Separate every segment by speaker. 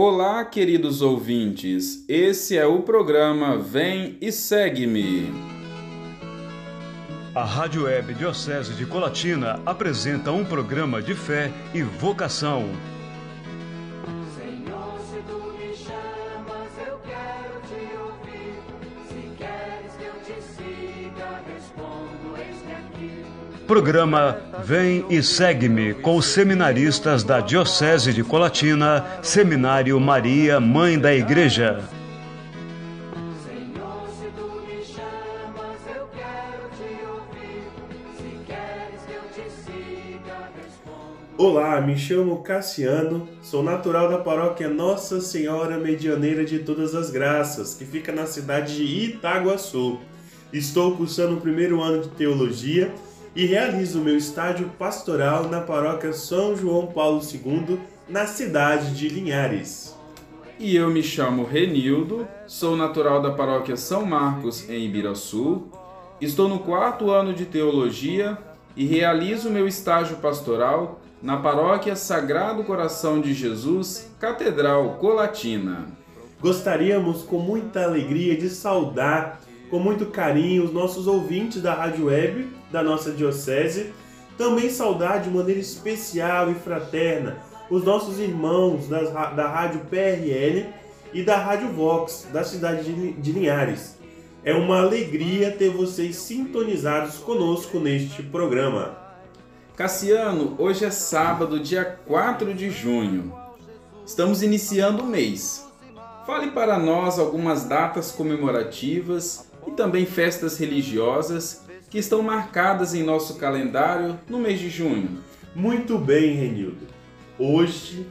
Speaker 1: Olá, queridos ouvintes. Esse é o programa Vem e Segue-me.
Speaker 2: A Rádio Web Diocese de Colatina apresenta um programa de fé e vocação. Programa Vem e Segue-me com os seminaristas da Diocese de Colatina, Seminário Maria, Mãe da Igreja.
Speaker 3: Senhor, se tu me chamas, eu quero te ouvir. Se queres que eu te siga, respondo.
Speaker 4: Olá, me chamo Cassiano, sou natural da paróquia Nossa Senhora Medianeira de Todas as Graças, que fica na cidade de Itaguaçu. Estou cursando o primeiro ano de teologia e realizo meu estágio pastoral na paróquia São João Paulo II, na cidade de Linhares.
Speaker 1: E eu me chamo Renildo, sou natural da paróquia São Marcos, em Ibiraçu. Estou no quarto ano de teologia e realizo meu estágio pastoral na paróquia Sagrado Coração de Jesus, Catedral Colatina.
Speaker 4: Gostaríamos com muita alegria de saudar com muito carinho os nossos ouvintes da Rádio Web da nossa diocese, também saudar de maneira especial e fraterna os nossos irmãos das, da Rádio PRL e da Rádio Vox da cidade de de Linhares. É uma alegria ter vocês sintonizados conosco neste programa.
Speaker 1: Cassiano, hoje é sábado, dia 4 de junho. Estamos iniciando o mês. Fale para nós algumas datas comemorativas e também festas religiosas que estão marcadas em nosso calendário no mês de junho.
Speaker 4: Muito bem, Renildo. Hoje,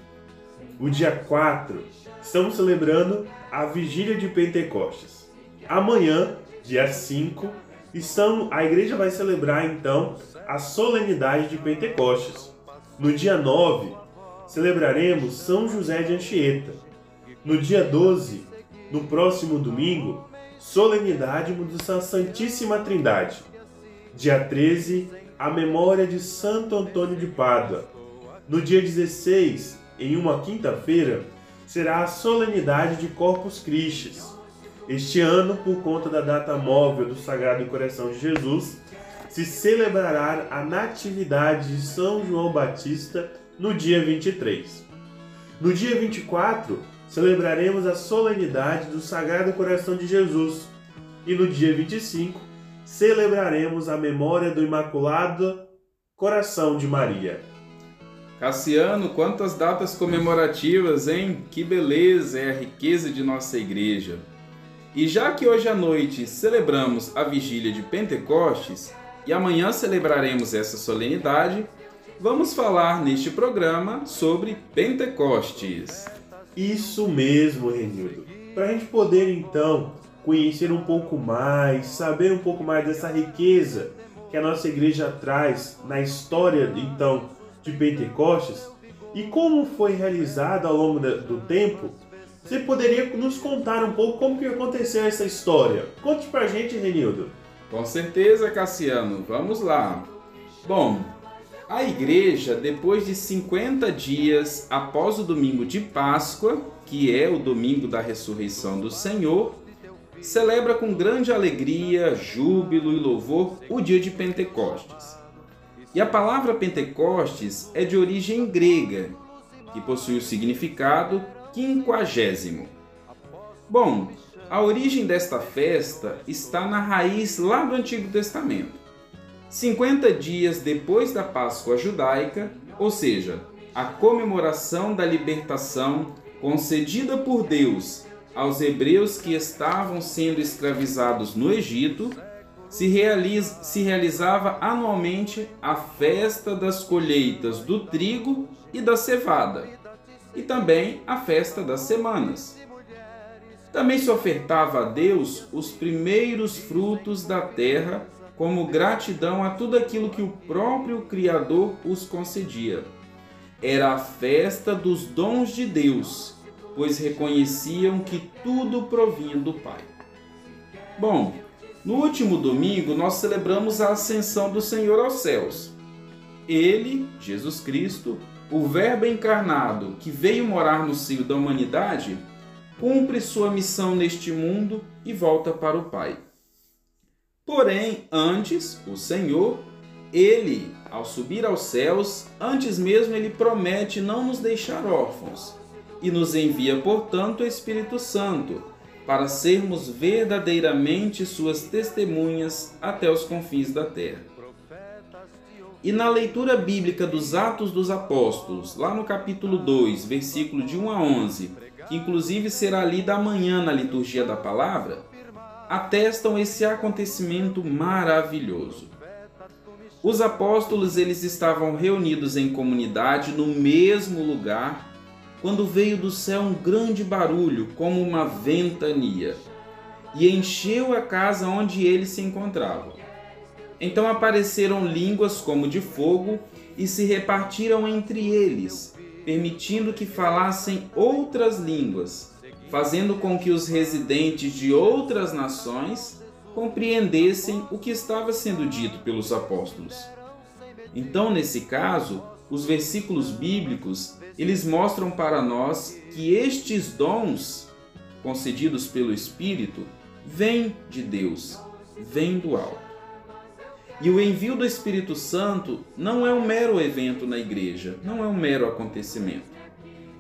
Speaker 4: o dia 4, estamos celebrando a vigília de Pentecostes. Amanhã, dia 5, estamos, a igreja vai celebrar então a solenidade de Pentecostes. No dia 9, celebraremos São José de Anchieta. No dia 12, no próximo domingo, solenidade da Santíssima Trindade. Dia 13, a memória de Santo Antônio de Pádua. No dia 16, em uma quinta-feira, será a solenidade de Corpus Christi. Este ano, por conta da data móvel do Sagrado Coração de Jesus, se celebrará a Natividade de São João Batista no dia 23. No dia 24, celebraremos a solenidade do Sagrado Coração de Jesus. E no dia 25, celebraremos a memória do Imaculado Coração de Maria.
Speaker 1: Cassiano, quantas datas comemorativas, hein? Que beleza é a riqueza de nossa igreja. E já que hoje à noite celebramos a vigília de Pentecostes e amanhã celebraremos essa solenidade, vamos falar neste programa sobre Pentecostes.
Speaker 4: Isso mesmo, Renildo. Para a gente poder então conhecer um pouco mais, saber um pouco mais dessa riqueza que a nossa igreja traz na história então de Pentecostes e como foi realizada ao longo do tempo, você poderia nos contar um pouco como que aconteceu essa história? Conte pra gente, Renildo.
Speaker 1: Com certeza, Cassiano, vamos lá. Bom, a igreja, depois de 50 dias após o domingo de Páscoa, que é o domingo da ressurreição do Senhor, celebra com grande alegria, júbilo e louvor o dia de Pentecostes. E a palavra Pentecostes é de origem grega, que possui o significado quinquagésimo. Bom, a origem desta festa está na raiz lá do Antigo Testamento. 50 dias depois da Páscoa judaica, ou seja, a comemoração da libertação concedida por Deus aos hebreus que estavam sendo escravizados no Egito, se, se realizava anualmente a festa das colheitas do trigo e da cevada, e também a festa das semanas. Também se ofertava a Deus os primeiros frutos da terra como gratidão a tudo aquilo que o próprio Criador os concedia. Era a festa dos dons de Deus, pois reconheciam que tudo provinha do Pai. Bom, no último domingo nós celebramos a ascensão do Senhor aos céus. Ele, Jesus Cristo, o Verbo encarnado que veio morar no seio da humanidade cumpre sua missão neste mundo e volta para o Pai. Porém, antes, o Senhor, ele, ao subir aos céus, antes mesmo ele promete não nos deixar órfãos e nos envia, portanto, o Espírito Santo, para sermos verdadeiramente suas testemunhas até os confins da terra. E na leitura bíblica dos Atos dos Apóstolos, lá no capítulo 2, versículo de 1 a 11, que inclusive será lida amanhã na liturgia da palavra, atestam esse acontecimento maravilhoso. Os apóstolos eles estavam reunidos em comunidade no mesmo lugar quando veio do céu um grande barulho, como uma ventania, e encheu a casa onde eles se encontravam. Então apareceram línguas como de fogo e se repartiram entre eles, permitindo que falassem outras línguas, fazendo com que os residentes de outras nações compreendessem o que estava sendo dito pelos apóstolos. Então, nesse caso, os versículos bíblicos, eles mostram para nós que estes dons concedidos pelo Espírito vêm de Deus, vêm do alto. E o envio do Espírito Santo não é um mero evento na igreja, não é um mero acontecimento.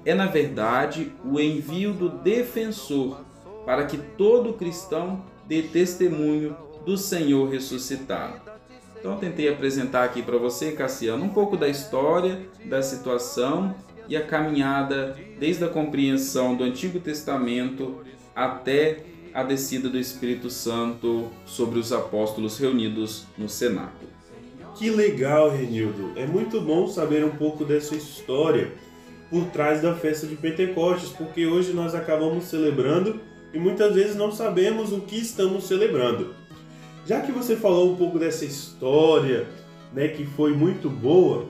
Speaker 1: É, na verdade, o envio do defensor para que todo cristão dê testemunho do Senhor ressuscitado. Então, tentei apresentar aqui para você, Cassiano, um pouco da história, da situação e a caminhada desde a compreensão do Antigo Testamento até a descida do Espírito Santo sobre os apóstolos reunidos no cenáculo.
Speaker 4: Que legal, Renildo. É muito bom saber um pouco dessa história por trás da festa de Pentecostes, porque hoje nós acabamos celebrando e muitas vezes não sabemos o que estamos celebrando. Já que você falou um pouco dessa história, né, que foi muito boa,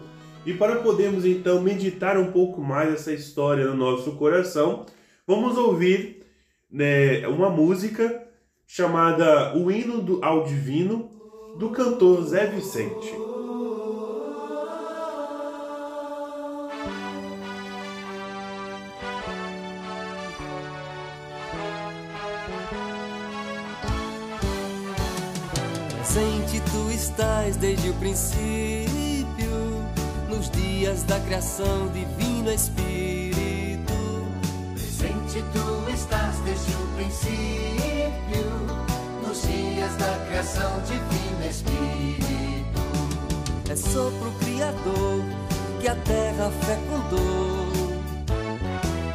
Speaker 4: e para podermos então meditar um pouco mais essa história no nosso coração, vamos ouvir né, uma música chamada O Hino ao Divino, do cantor Zé Vicente.
Speaker 5: Estás desde o princípio, nos dias da criação, divino Espírito.
Speaker 3: Presente tu estás desde o princípio, nos dias da criação, divino Espírito.
Speaker 5: É sopro criador que a terra fecundou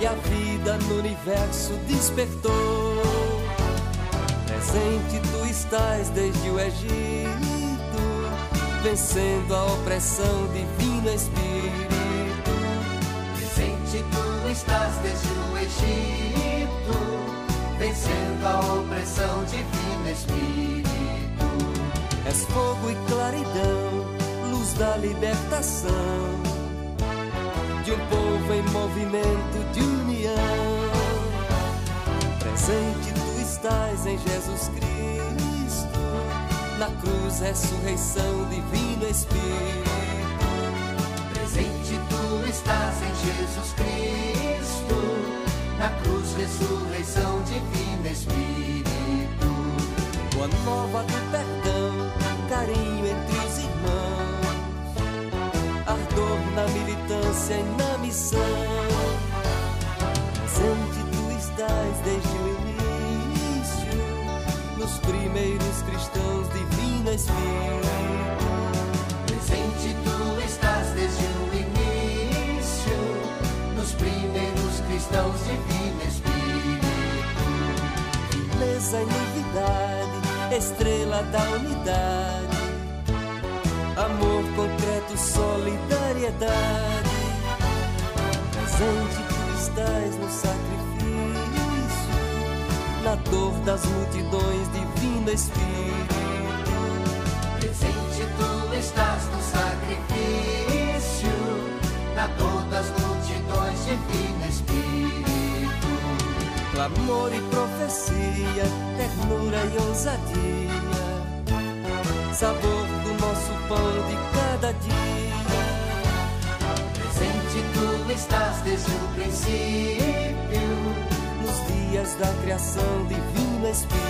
Speaker 5: e a vida no universo despertou. Presente tu estás desde o Egito, vencendo a opressão divino Espírito.
Speaker 3: Presente tu estás desde o Egito, vencendo a opressão, divino Espírito.
Speaker 5: És fogo e claridão, luz da libertação de um povo em movimento de união. Presente tu estás em Jesus Cristo, na cruz, ressurreição, divino Espírito.
Speaker 3: Presente tu estás em Jesus Cristo, na cruz, ressurreição, divino Espírito.
Speaker 5: Boa nova do perdão, carinho entre os irmãos, ardor na militância e na missão. Presente tu estás desde o início, nos primeiros cristãos,
Speaker 3: Presente tu estás desde o início, nos primeiros cristãos, divino Espírito.
Speaker 5: Beleza e novidade, estrela da unidade, amor concreto, solidariedade. Presente tu estás no sacrifício, na dor das multidões, divino Espírito.
Speaker 3: Tu estás no sacrifício, na dor das multidões, divino Espírito.
Speaker 5: Clamor e profecia, ternura e ousadia, sabor do nosso pão de cada dia.
Speaker 3: Presente
Speaker 6: estás desde o princípio, nos dias da criação, divino Espírito.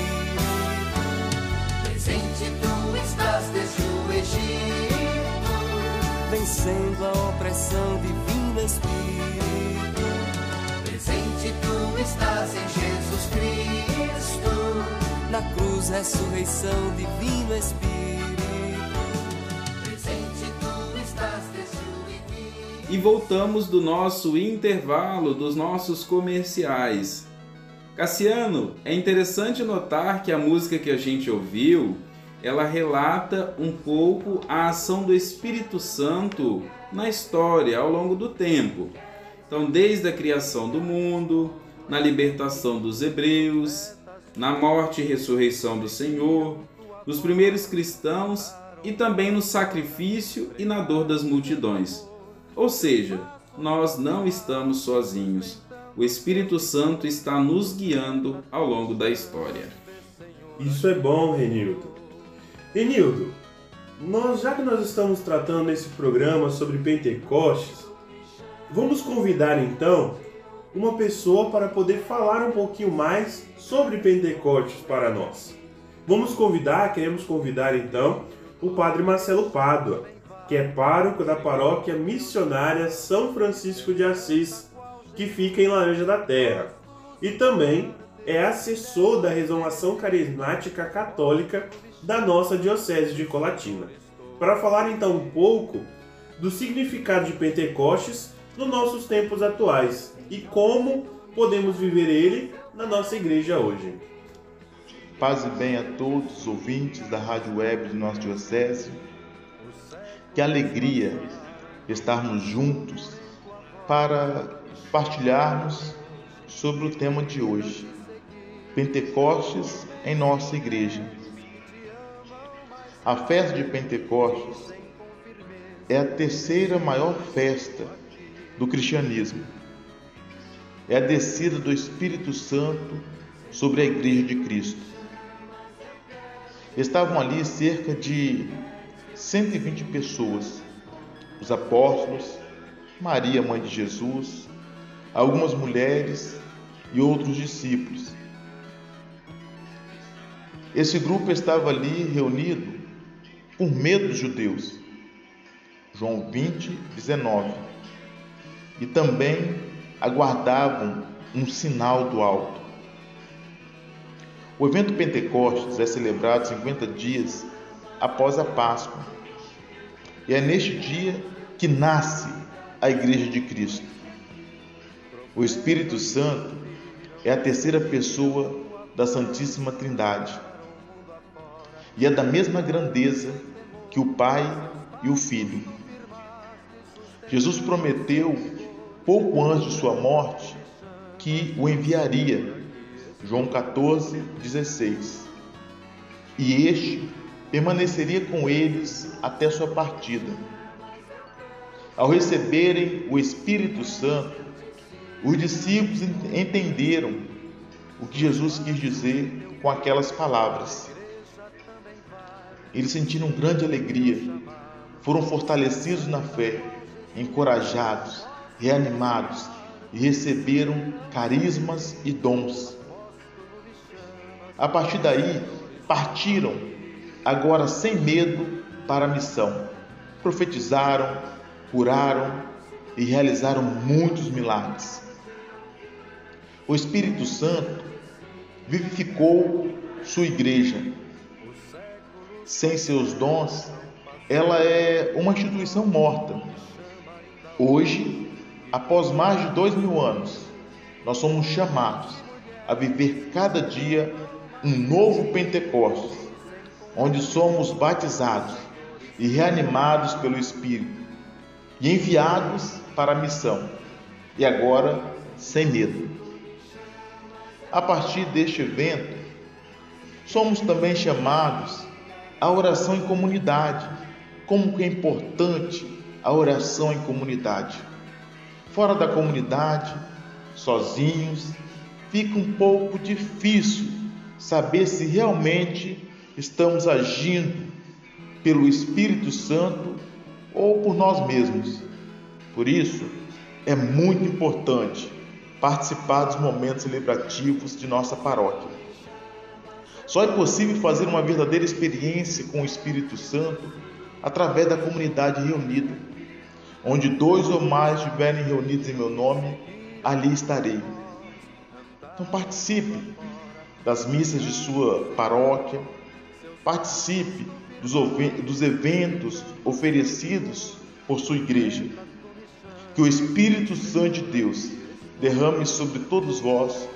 Speaker 6: Presente tu vencendo a opressão, divino Espírito. Presente tu estás em Jesus Cristo, na cruz, ressurreição, divino Espírito. Presente tu estás desde o início.
Speaker 1: E voltamos do nosso intervalo, dos nossos comerciais. Cassiano, é interessante notar que a música que a gente ouviu, ela relata um pouco a ação do Espírito Santo na história ao longo do tempo. Então, desde a criação do mundo, na libertação dos hebreus, na morte e ressurreição do Senhor, dos primeiros cristãos e também no sacrifício e na dor das multidões. Ou seja, nós não estamos sozinhos. O Espírito Santo está nos guiando ao longo da história.
Speaker 4: Isso é bom, Renildo. Renildo, nós, já que nós estamos tratando nesse programa sobre Pentecostes, vamos convidar então uma pessoa para poder falar um pouquinho mais sobre Pentecostes para nós. Vamos convidar, queremos convidar então o Padre Marcelo Pádua, que é pároco da paróquia missionária São Francisco de Assis, que fica em Laranja da Terra, e também é assessor da Renovação Carismática Católica da nossa Diocese de Colatina, para falar então um pouco do significado de Pentecostes nos nossos tempos atuais e como podemos viver ele na nossa igreja hoje.
Speaker 7: Paz e bem a todos os ouvintes da Rádio Web de nossa Diocese. Que alegria estarmos juntos para partilharmos sobre o tema de hoje, Pentecostes em nossa igreja. A festa de Pentecostes é a terceira maior festa do cristianismo. É a descida do Espírito Santo sobre a igreja de Cristo. Estavam ali cerca de 120 pessoas, os apóstolos, Maria, mãe de Jesus, algumas mulheres e outros discípulos. Esse grupo estava ali reunido por medo dos judeus. João 20, 19. E também aguardavam um sinal do alto. O evento Pentecostes é celebrado 50 dias após a Páscoa. E é neste dia que nasce a Igreja de Cristo. O Espírito Santo é a terceira pessoa da Santíssima Trindade e é da mesma grandeza que o Pai e o Filho. Jesus prometeu, pouco antes de sua morte, que o enviaria. João 14, 16. E este permaneceria com eles até sua partida. Ao receberem o Espírito Santo, os discípulos entenderam o que Jesus quis dizer com aquelas palavras. Eles sentiram grande alegria, foram fortalecidos na fé, encorajados, reanimados e receberam carismas e dons. A partir daí, partiram, agora sem medo, para a missão. Profetizaram, curaram e realizaram muitos milagres. O Espírito Santo vivificou sua igreja. Sem seus dons, ela é uma instituição morta. Hoje, após mais de dois mil anos, nós somos chamados a viver cada dia um novo Pentecostes, onde somos batizados e reanimados pelo Espírito e enviados para a missão, e agora sem medo. A partir deste evento, somos também chamados à oração em comunidade. Como que é importante a oração em comunidade. Fora da comunidade, sozinhos, fica um pouco difícil saber se realmente estamos agindo pelo Espírito Santo ou por nós mesmos. Por isso, é muito importante participar dos momentos celebrativos de nossa paróquia. Só é possível fazer uma verdadeira experiência com o Espírito Santo através da comunidade reunida. Onde dois ou mais estiverem reunidos em meu nome, ali estarei. Então participe das missas de sua paróquia, participe dos eventos oferecidos por sua igreja. Que o Espírito Santo de Deus derrame sobre todos vós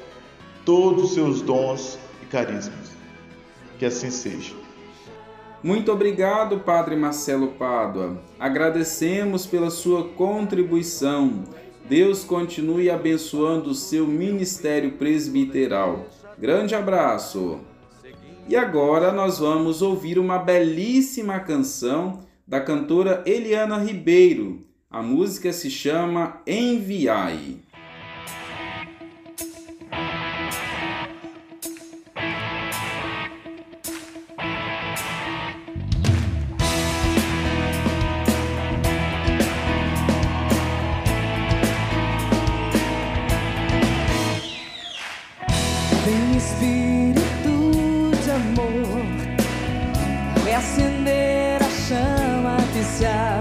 Speaker 7: todos os seus dons e carismas. Que assim seja.
Speaker 1: Muito obrigado, Padre Marcelo Pádua. Agradecemos pela sua contribuição. Deus continue abençoando o seu ministério presbiteral. Grande abraço. E agora nós vamos ouvir uma belíssima canção da cantora Eliana Ribeiro. A música se chama Enviai.
Speaker 6: Reacender a chama que se apagou,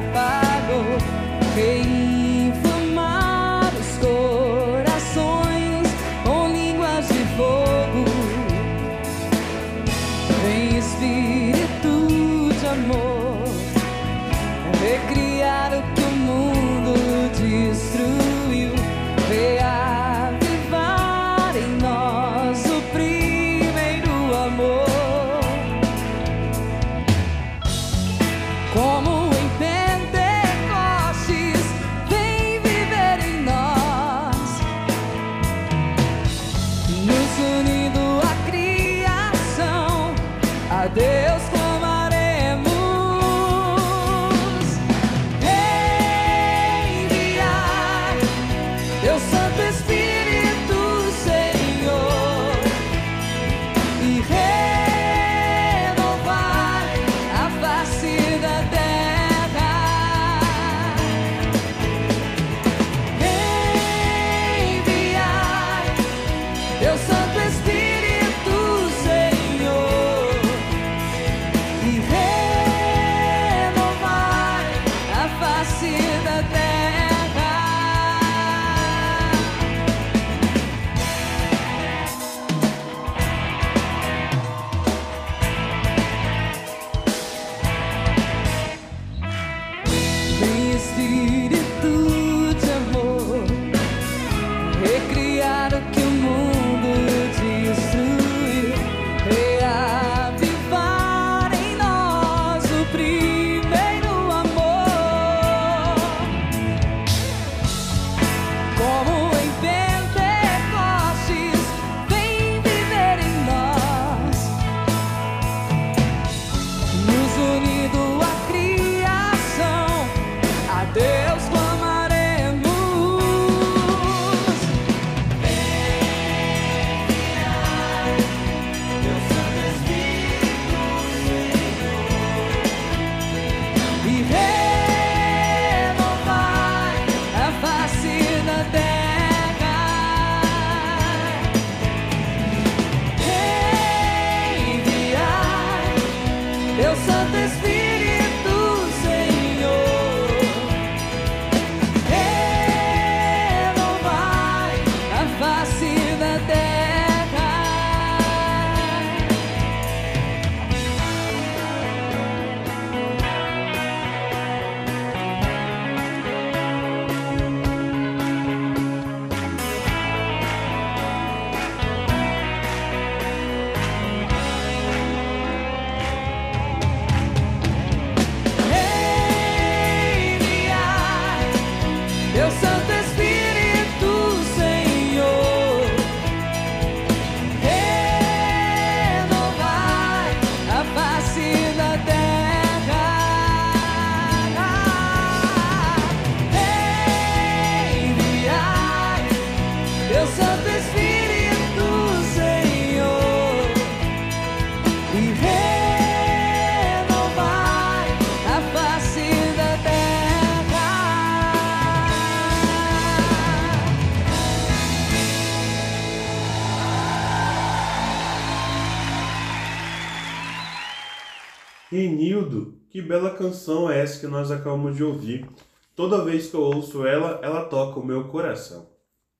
Speaker 4: bela canção é essa que nós acabamos de ouvir. Toda vez que eu ouço ela, ela toca o meu coração.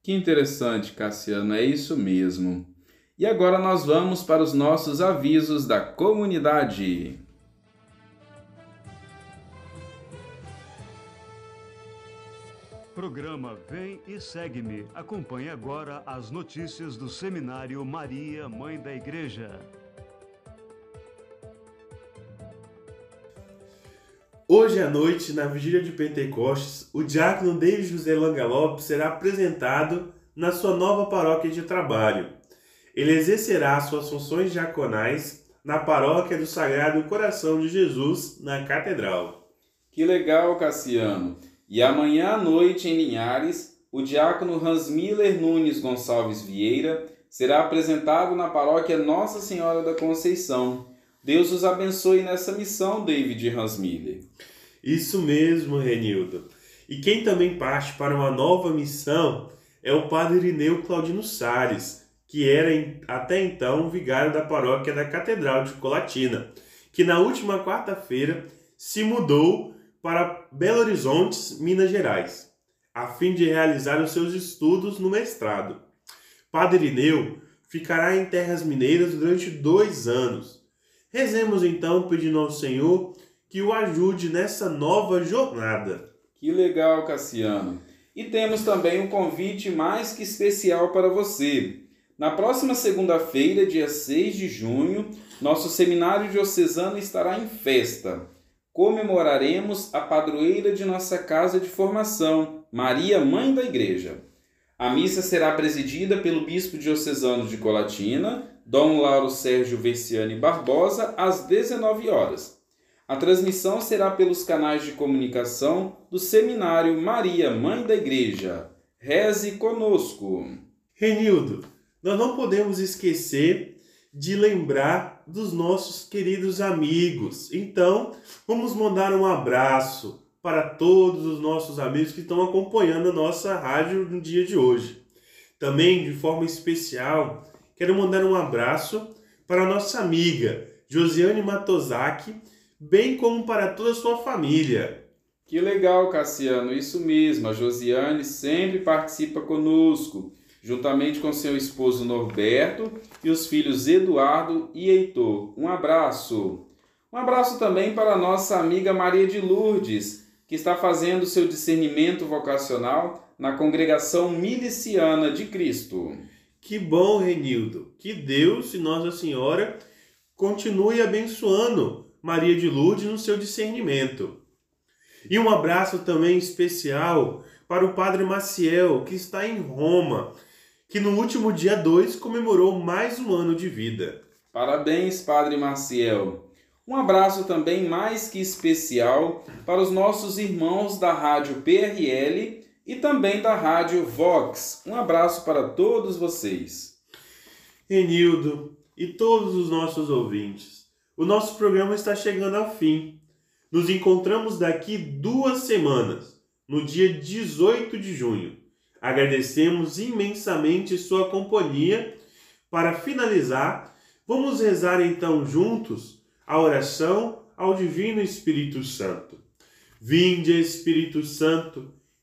Speaker 1: Que interessante, Cassiano, é isso mesmo. E agora nós vamos para os nossos avisos da comunidade.
Speaker 2: Programa Vem e Segue-me. Acompanhe agora as notícias do Seminário Maria, Mãe da Igreja.
Speaker 4: Hoje à noite, na vigília de Pentecostes, o diácono David José Langalop será apresentado na sua nova paróquia de trabalho. Ele exercerá suas funções diaconais na paróquia do Sagrado Coração de Jesus, na Catedral.
Speaker 1: Que legal, Cassiano! E amanhã à noite, em Linhares, o diácono Hans Miller Nunes Gonçalves Vieira será apresentado na paróquia Nossa Senhora da Conceição. Deus os abençoe nessa missão, David Hans Miller.
Speaker 4: Isso mesmo, Renildo. E quem também parte para uma nova missão é o padre Irineu Claudino Salles, que era até então vigário da paróquia da Catedral de Colatina, que na última quarta-feira se mudou para Belo Horizonte, Minas Gerais, a fim de realizar os seus estudos no mestrado. Padre Irineu ficará em terras mineiras durante dois anos. Rezemos então pedindo ao Senhor que o ajude nessa nova jornada.
Speaker 1: Que legal, Cassiano! E temos também um convite mais que especial para você. Na próxima segunda-feira, dia 6 de junho, nosso seminário diocesano estará em festa. Comemoraremos a padroeira de nossa casa de formação, Maria, Mãe da Igreja. A missa será presidida pelo bispo diocesano de Colatina, Dom Lauro Sérgio Versiani Barbosa, às 19 horas. A transmissão será pelos canais de comunicação do Seminário Maria, Mãe da Igreja. Reze conosco.
Speaker 4: Renildo, nós não podemos esquecer de lembrar dos nossos queridos amigos. Então, vamos mandar um abraço para todos os nossos amigos que estão acompanhando a nossa rádio no dia de hoje. Também, de forma especial, quero mandar um abraço para nossa amiga Josiane Matozaki, bem como para toda a sua família.
Speaker 1: Que legal, Cassiano, isso mesmo. A Josiane sempre participa conosco juntamente com seu esposo Norberto e os filhos Eduardo e Heitor. Um abraço. Um abraço também para nossa amiga Maria de Lourdes, que está fazendo seu discernimento vocacional na congregação miliciana de Cristo.
Speaker 4: Que bom, Renildo. Que Deus e Nossa Senhora continue abençoando Maria de Lourdes no seu discernimento. E um abraço também especial para o Padre Maciel, que está em Roma, que no último dia 2 comemorou mais um ano de vida.
Speaker 1: Parabéns, Padre Maciel. Um abraço também mais que especial para os nossos irmãos da Rádio PRL e também da Rádio Vox. Um abraço para todos vocês.
Speaker 4: Renildo e todos os nossos ouvintes, o nosso programa está chegando ao fim. Nos encontramos daqui duas semanas, no dia 18 de junho. Agradecemos imensamente sua companhia. Para finalizar, vamos rezar então juntos a oração ao Divino Espírito Santo. Vinde, Espírito Santo,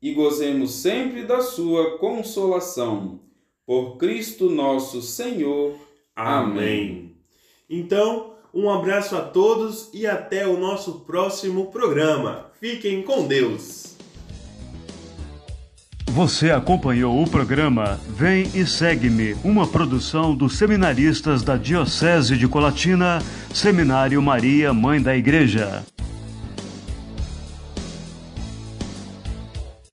Speaker 1: e gozemos sempre da sua consolação. Por Cristo nosso Senhor. Amém.
Speaker 4: Então, um abraço a todos e até o nosso próximo programa. Fiquem com Deus.
Speaker 2: Você acompanhou o programa Vem e Segue-me, uma produção dos seminaristas da Diocese de Colatina, Seminário Maria, Mãe da Igreja.